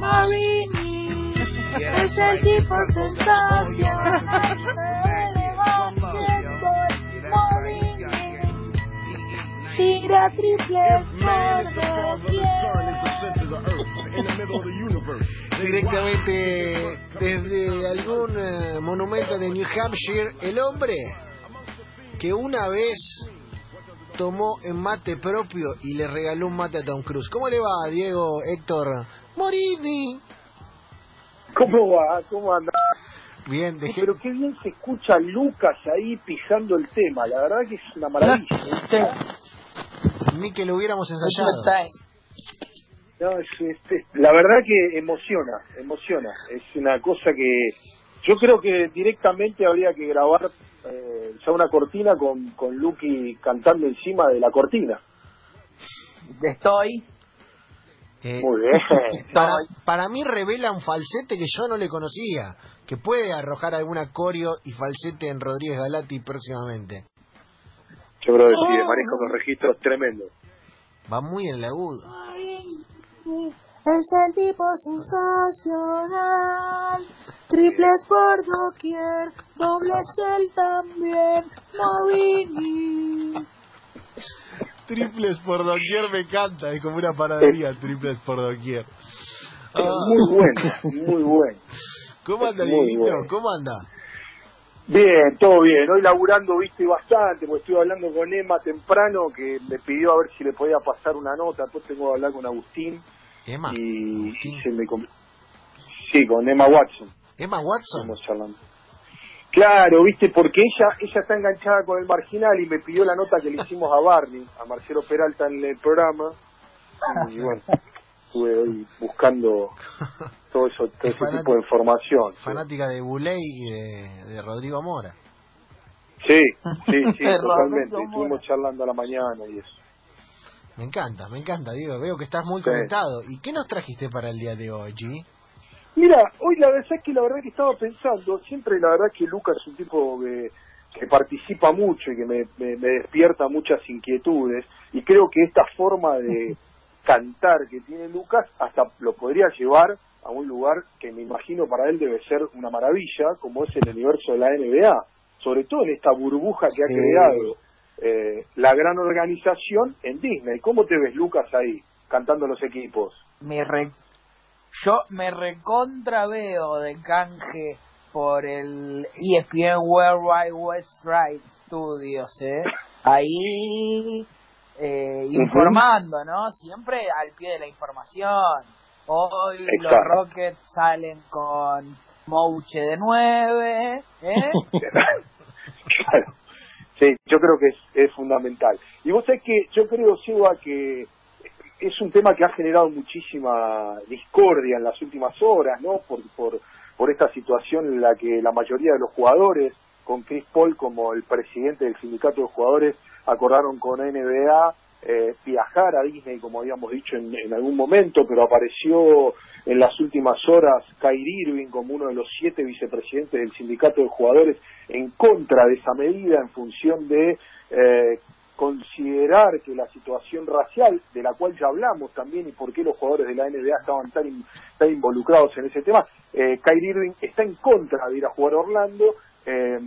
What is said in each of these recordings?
Marini es el tipo sensacional. Tira triples Directamente desde algún eh, monumento de New Hampshire, el hombre que una vez tomó en mate propio y le regaló un mate a Tom Cruise. ¿Cómo le va, Diego Héctor Morini? ¿Cómo va? ¿Cómo anda? Bien, dejé... Pero qué bien se escucha Lucas ahí pisando el tema. La verdad que es una maravilla. Ni que lo hubiéramos ensayado. No, es, es- es- la verdad que emociona, emociona. Es una cosa que yo creo que directamente habría que grabar eh, ya una cortina con, con Lucky cantando encima de la cortina. Estoy. Eh, Muy bien. para, para mí revela un falsete que yo no le conocía, que puede arrojar alguna coreo y falsete en Rodríguez Galati próximamente. Yo creo que sí, maneja unos registros tremendos. Va muy en el agudo. Es el tipo sensacional. Triples por doquier, dobles él también. Marini. Triples por doquier me encanta, es como una panadería, triples por doquier. Ah, Muy bueno, muy bueno. ¿Cómo anda, bueno. ¿Cómo anda? Bien, todo bien. Hoy laburando, viste, bastante, porque estuve hablando con Emma temprano, que me pidió a ver si le podía pasar una nota. Después tengo que hablar con Agustín. Emma. y, se me... Sí, con Emma Watson. Emma Watson. Estamos charlando. Claro, viste, porque ella ella está enganchada con el marginal y me pidió la nota que le hicimos a Barney, a Marcelo Peralta en el programa. Y bueno, estuve hoy buscando todo eso, todo ese tipo de información. Fanática de Buley y de, de Rodrigo Mora. Sí, sí, sí, totalmente. Estuvimos charlando a la mañana y eso. Me encanta, me encanta, Diego. Veo que estás muy Sí. conectado. ¿Y qué nos trajiste para el día de hoy, G? Mira, hoy la verdad es que la verdad que estaba pensando, siempre la verdad que Lucas es un tipo que, que participa mucho y que me, me- me despierta muchas inquietudes y creo que esta forma de cantar que tiene Lucas hasta lo podría llevar a un lugar que me imagino para él debe ser una maravilla, como es el universo de la NBA, sobre todo en esta burbuja que ha creado eh, la gran organización en Disney. ¿Cómo te ves, Lucas, ahí, cantando los equipos? Me re- Yo me recontra veo de canje por el ESPN Worldwide West Right Studios, ¿eh? Ahí eh, informando, ¿no? Siempre al pie de la información. Hoy los. Rockets salen con Mouche de 9, ¿eh? Claro. Sí, yo creo que es, fundamental. Y vos sabés que yo creo, Seba, que es un tema que ha generado muchísima discordia en las últimas horas, ¿no? Por, por, por esta situación en la que la mayoría de los jugadores, con Chris Paul como el presidente del sindicato de jugadores, acordaron con NBA eh, viajar a Disney, como habíamos dicho en, en algún momento, pero apareció en las últimas horas Kyrie Irving como uno de los siete vicepresidentes del sindicato de jugadores en contra de esa medida en función de eh, considerar que la situación racial, de la cual ya hablamos también y por qué los jugadores de la NBA estaban tan, tan involucrados en ese tema, eh, Kyrie Irving está en contra de ir a jugar a Orlando eh,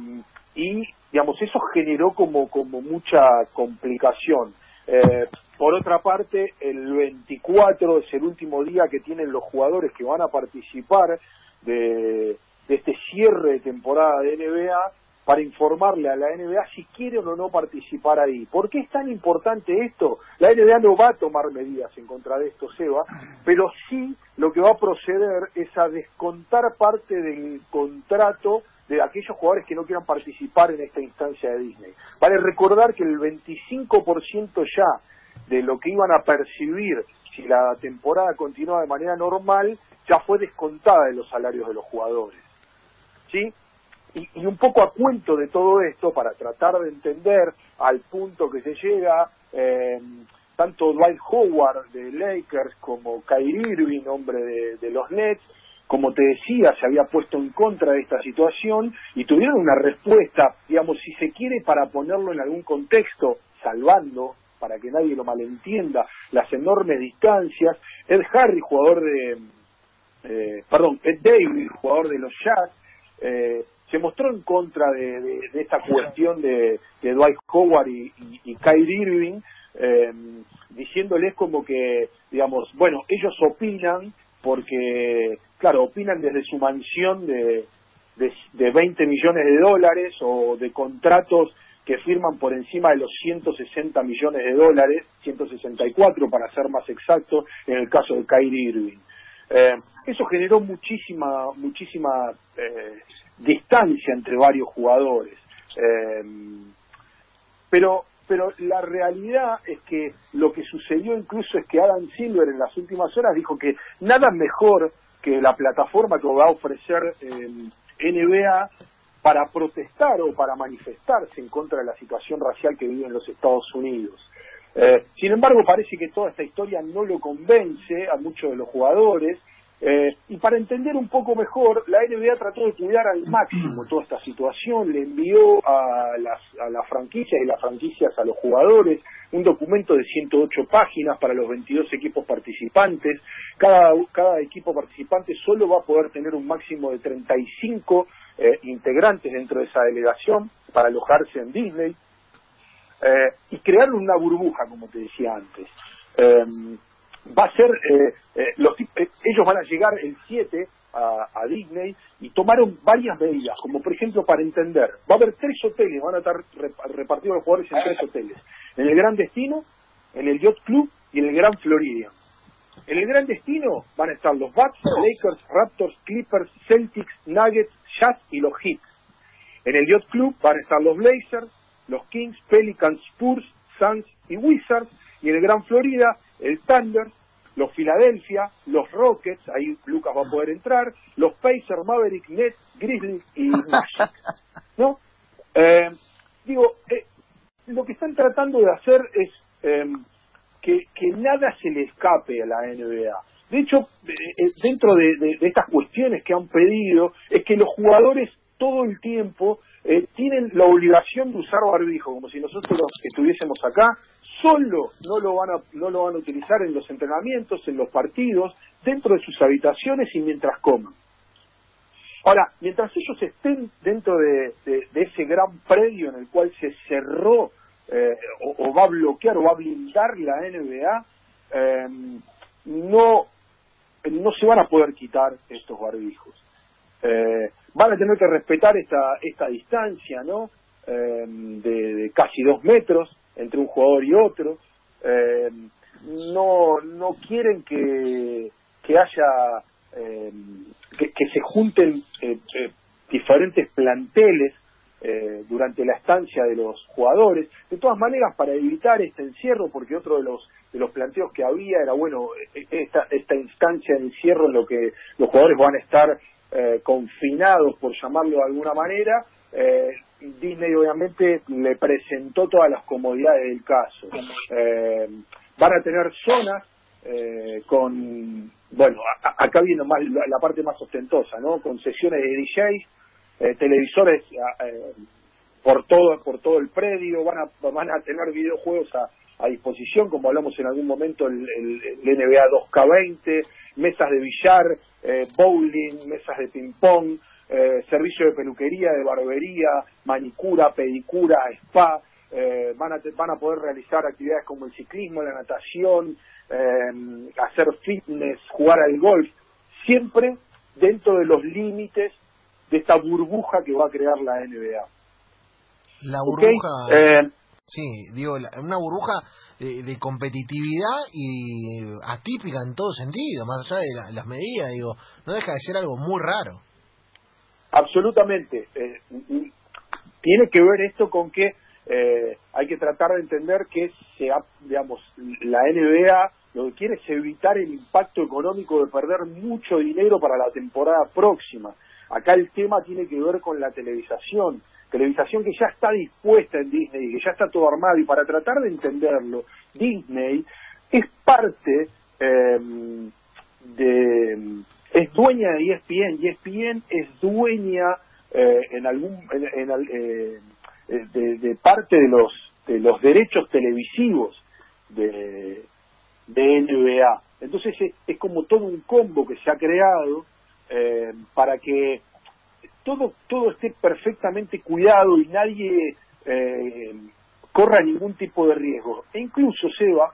y, digamos, eso generó como, como mucha complicación. Eh, por otra parte, el 24 es el último día que tienen los jugadores que van a participar de, de este cierre de temporada de NBA para informarle a la NBA si quieren o no participar ahí. ¿Por qué es tan importante esto? La NBA no va a tomar medidas en contra de esto, Seba, pero sí lo que va a proceder es a descontar parte del contrato de aquellos jugadores que no quieran participar en esta instancia de Disney. Vale recordar que el 25% ya de lo que iban a percibir si la temporada continúa de manera normal ya fue descontada de los salarios de los jugadores. ¿Sí? Y, y un poco a cuento de todo esto, para tratar de entender al punto que se llega, eh, tanto Dwight Howard de Lakers como Kyrie Irving, hombre de, de los Nets, como te decía, se había puesto en contra de esta situación y tuvieron una respuesta, digamos, si se quiere, para ponerlo en algún contexto, salvando para que nadie lo malentienda, las enormes distancias. Ed Harry, jugador de, eh, perdón, Ed Davis, jugador de los Jazz, eh, se mostró en contra de, esta cuestión de, Dwight Howard y, y, y Kyrie Irving, eh, diciéndoles como que, digamos, bueno, ellos opinan porque, claro, opinan desde su mansión de, de, de 20 millones de dólares o de contratos que firman por encima de los 160 millones de dólares, 164 para ser más exacto, en el caso de Kyrie Irving. Eh, eso generó muchísima, muchísima eh, distancia entre varios jugadores. Eh, pero, pero la realidad es que lo que sucedió incluso es que Adam Silver en las últimas horas dijo que nada mejor que la plataforma que va a ofrecer NBA para protestar o para manifestarse en contra de la situación racial que viven los Estados Unidos. Eh, sin embargo, parece que toda esta historia no lo convence a muchos de los jugadores. Eh, y para entender un poco mejor, la NBA trató de cuidar al máximo toda esta situación, le envió a las, a las franquicias y las franquicias a los jugadores un documento de 108 páginas para los 22 equipos participantes. Cada, equipo participante solo va a poder tener un máximo de 35 eh, integrantes dentro de esa delegación para alojarse en Disney eh, y crear una burbuja, como te decía antes. Eh, va a ser, eh, eh, los, ellos van a llegar el 7 a, Disney y tomaron varias medidas, como por ejemplo para entender, va a haber tres hoteles, van a estar repartidos los jugadores en tres hoteles, en el Gran Destino, en el Yacht Club y en el Gran Florida. En el Gran Destino van a estar los Bucks, Lakers, Raptors, Clippers, Celtics, Nuggets, Jazz y los Heat. En el Yacht Club van a estar los Blazers, los Kings, Pelicans, Spurs, Suns y Wizards. Y en el Gran Florida, el Thunder, los Philadelphia, los Rockets, ahí Lucas va a poder entrar, los Pacers, Maverick, Nets, Grizzlies y Magic. ¿No? Eh, digo, eh, lo que están tratando de hacer es eh, que, que nada se le escape a la NBA. De hecho, dentro de, de, de, estas cuestiones que han pedido, es que los jugadores todo el tiempo eh, tienen la obligación de usar barbijo, como si nosotros estuviésemos acá, solo no lo van a, no lo van a utilizar en los entrenamientos, en los partidos, dentro de sus habitaciones y mientras coman. Ahora, mientras ellos estén dentro de, ese gran predio en el cual se cerró eh, o, o, va a bloquear o va a blindar la NBA, eh, no, no se van a poder quitar estos barbijos. Eh, van a tener que respetar esta, esta distancia, ¿no? Eh, de, casi dos metros entre un jugador y otro. Eh, no, no quieren que, que haya, eh, que, que, se junten diferentes planteles durante la estancia de los jugadores. De todas maneras, para evitar este encierro, porque otro de los de los planteos que había era, bueno, esta, esta instancia de encierro en lo que los jugadores van a estar eh, confinados, por llamarlo de alguna manera, eh, Disney obviamente le presentó todas las comodidades del caso. Eh, van a tener zonas eh, con, bueno, a, acá viene más la, parte más ostentosa, ¿no? Con sesiones de DJs, eh, televisores por todo por todo el predio, van a van a tener videojuegos a, a disposición, como hablamos en algún momento el, el, el NBA 2K20, mesas de billar, eh, bowling, mesas de ping-pong, eh, servicio de peluquería, de barbería, manicura, pedicura, spa. Eh, van, a, van a poder realizar actividades como el ciclismo, la natación, eh, hacer fitness, jugar al golf, siempre dentro de los límites de esta burbuja que va a crear la NBA. La burbuja. ¿Okay? Sí, digo, una burbuja de, competitividad y atípica en todo sentido, más allá de la, las medidas, digo, no deja de ser algo muy raro. Absolutamente. Eh, tiene que ver esto con que eh, hay que tratar de entender que se ha, digamos, la NBA lo que quiere es evitar el impacto económico de perder mucho dinero para la temporada próxima. Acá el tema tiene que ver con la televisación televisación que ya está dispuesta en Disney, que ya está todo armado, y para tratar de entenderlo, Disney es parte eh, de, es dueña de ESPN, y ESPN es dueña eh, en algún, en, en, eh, de, de, parte de los, de los derechos televisivos de, de NBA. Entonces es, es como todo un combo que se ha creado eh, para que todo todo esté perfectamente cuidado y nadie eh, corra ningún tipo de riesgo. E incluso, Seba,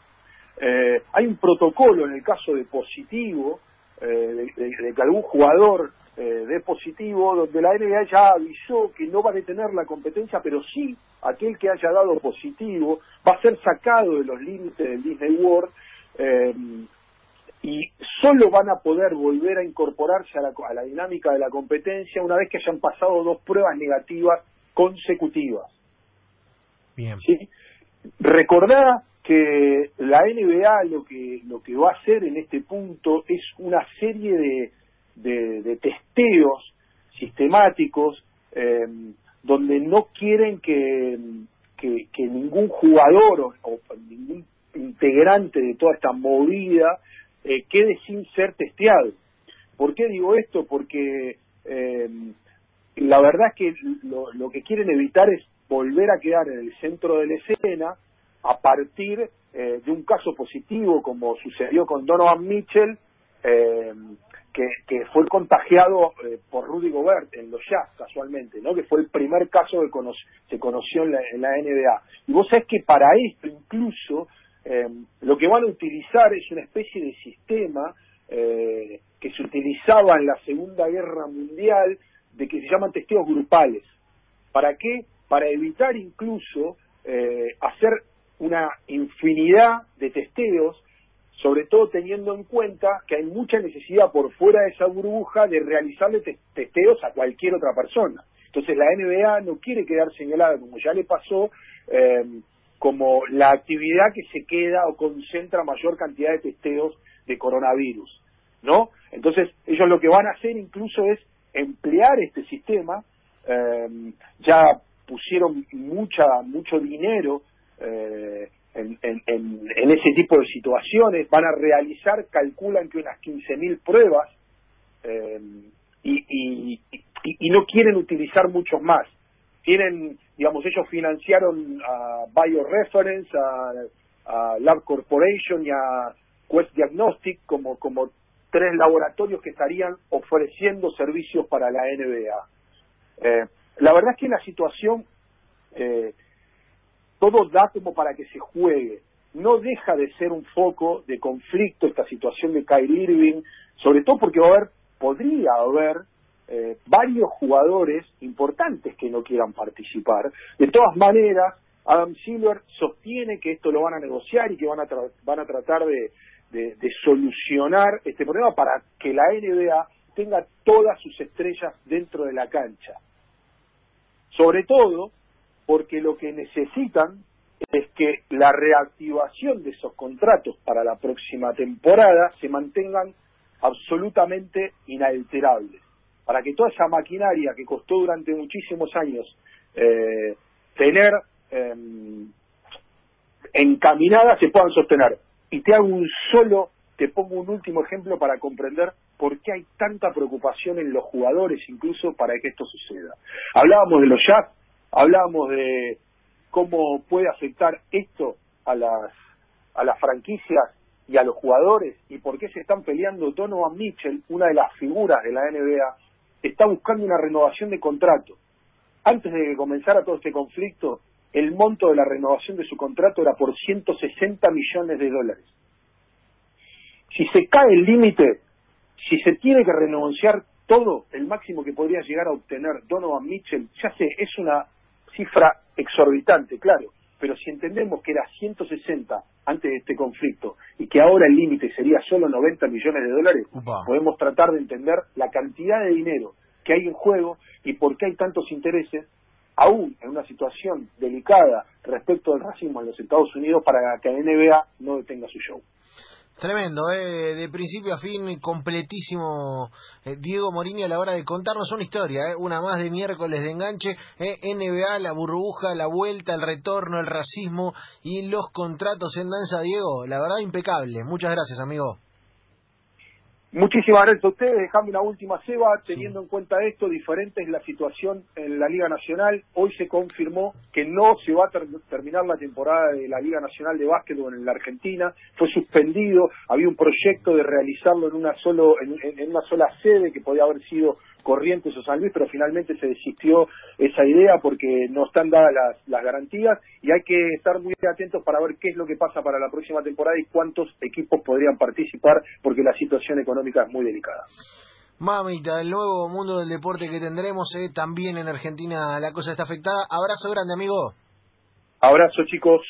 eh, hay un protocolo en el caso de positivo, eh, de, de- de que algún jugador eh, dé positivo, donde la NBA ya avisó que no va a detener la competencia, pero sí aquel que haya dado positivo va a ser sacado de los límites del Disney World y solo van a poder volver a incorporarse a la, a la dinámica de la competencia una vez que hayan pasado dos pruebas negativas consecutivas. Bien. ¿sí? Recordá que la NBA lo que lo que va a hacer en este punto es una serie de, de, de testeos sistemáticos eh, donde no quieren que, que, que ningún jugador o, o ningún integrante de toda esta movida eh, quede sin ser testeado. ¿Por qué digo esto? Porque eh, la verdad es que lo, que quieren evitar es volver a quedar en el centro de la escena a partir eh, de un caso positivo como sucedió con Donovan Mitchell eh, que, fue contagiado eh, por Rudy Gobert en los Jazz casualmente, ¿no? que fue el primer caso que se conoció en la, en la NBA. Y vos sabés que para esto incluso eh, lo que van a utilizar es una especie de sistema eh, que se utilizaba en la Segunda Guerra Mundial de que se llaman testeos grupales. ¿Para qué? Para evitar incluso eh, hacer una infinidad de testeos, sobre todo teniendo en cuenta que hay mucha necesidad por fuera de esa burbuja de realizarle te- testeos a cualquier otra persona. Entonces la NBA no quiere quedar señalada, como ya le pasó, como la actividad que se queda o concentra mayor cantidad de testeos de coronavirus, ¿no? Entonces ellos lo que van a hacer incluso es emplear este sistema, eh, ya pusieron mucha mucho dinero eh, en, en- en- en ese tipo de situaciones, van a realizar, calculan que unas 15.000 pruebas eh, y, y- y- y no quieren utilizar muchos más. Tienen, digamos, ellos financiaron a BioReference, a, a Lab Corporation y a Quest Diagnostic como, como tres laboratorios que estarían ofreciendo servicios para la NBA. Eh, la verdad es que la situación eh, todo da como para que se juegue. No deja de ser un foco de conflicto esta situación de Kyrie Irving, sobre todo porque va haber, podría haber eh, varios jugadores importantes que no quieran participar. De todas maneras, Adam Silver sostiene que esto lo van a negociar y que van a, tra- van a tratar de, de- de solucionar este problema para que la NBA tenga todas sus estrellas dentro de la cancha. Sobre todo porque lo que necesitan es que la reactivación de esos contratos para la próxima temporada se mantengan absolutamente inalterables, para que toda esa maquinaria que costó durante muchísimos años eh, tener eh, encaminada se puedan sostener. Y te hago un solo, te pongo un último ejemplo para comprender por qué hay tanta preocupación en los jugadores incluso para que esto suceda. Hablábamos de los jazz, hablábamos de cómo puede afectar esto a las a las franquicias y a los jugadores y por qué se están peleando Donovan Mitchell, una de las figuras de la NBA, está buscando una renovación de contrato. Antes de que comenzara todo este conflicto, el monto de la renovación de su contrato era por 160 millones de dólares. Si se cae el límite, si se tiene que renunciar todo, el máximo que podría llegar a obtener Donovan Mitchell, ya sé, es una cifra exorbitante, claro, pero si entendemos que era 160 antes de este conflicto y que ahora el límite sería solo 90 millones de dólares, podemos tratar de entender la cantidad de dinero que hay en juego y por qué hay tantos intereses, aún en una situación delicada respecto del racismo en los Estados Unidos, para que la NBA no detenga su show. Tremendo, eh, de principio a fin, completísimo eh, Diego Morini a la hora de contarnos una historia, eh, una más de miércoles de enganche, eh, NBA, la burbuja, la vuelta, el retorno, el racismo y los contratos en danza, Diego, la verdad impecable. Muchas gracias, amigo. Muchísimas gracias a ustedes. Dejame una última ceba. Teniendo en cuenta esto, diferente es la situación en la Liga Nacional. Hoy se confirmó que no se va a ter- terminar la temporada de la Liga Nacional de Básquetbol en la Argentina. Fue suspendido. Había un proyecto de realizarlo en una, solo, en, en- en una sola sede que podía haber sido Corrientes o San Luis, pero finalmente se desistió esa idea porque no están dadas las, las garantías y hay que estar muy atentos para ver qué es lo que pasa para la próxima temporada y cuántos equipos podrían participar porque la situación económica es muy delicada. Mamita, el nuevo mundo del deporte que tendremos, eh, también en Argentina la cosa está afectada. Abrazo grande, amigo. Abrazo chicos.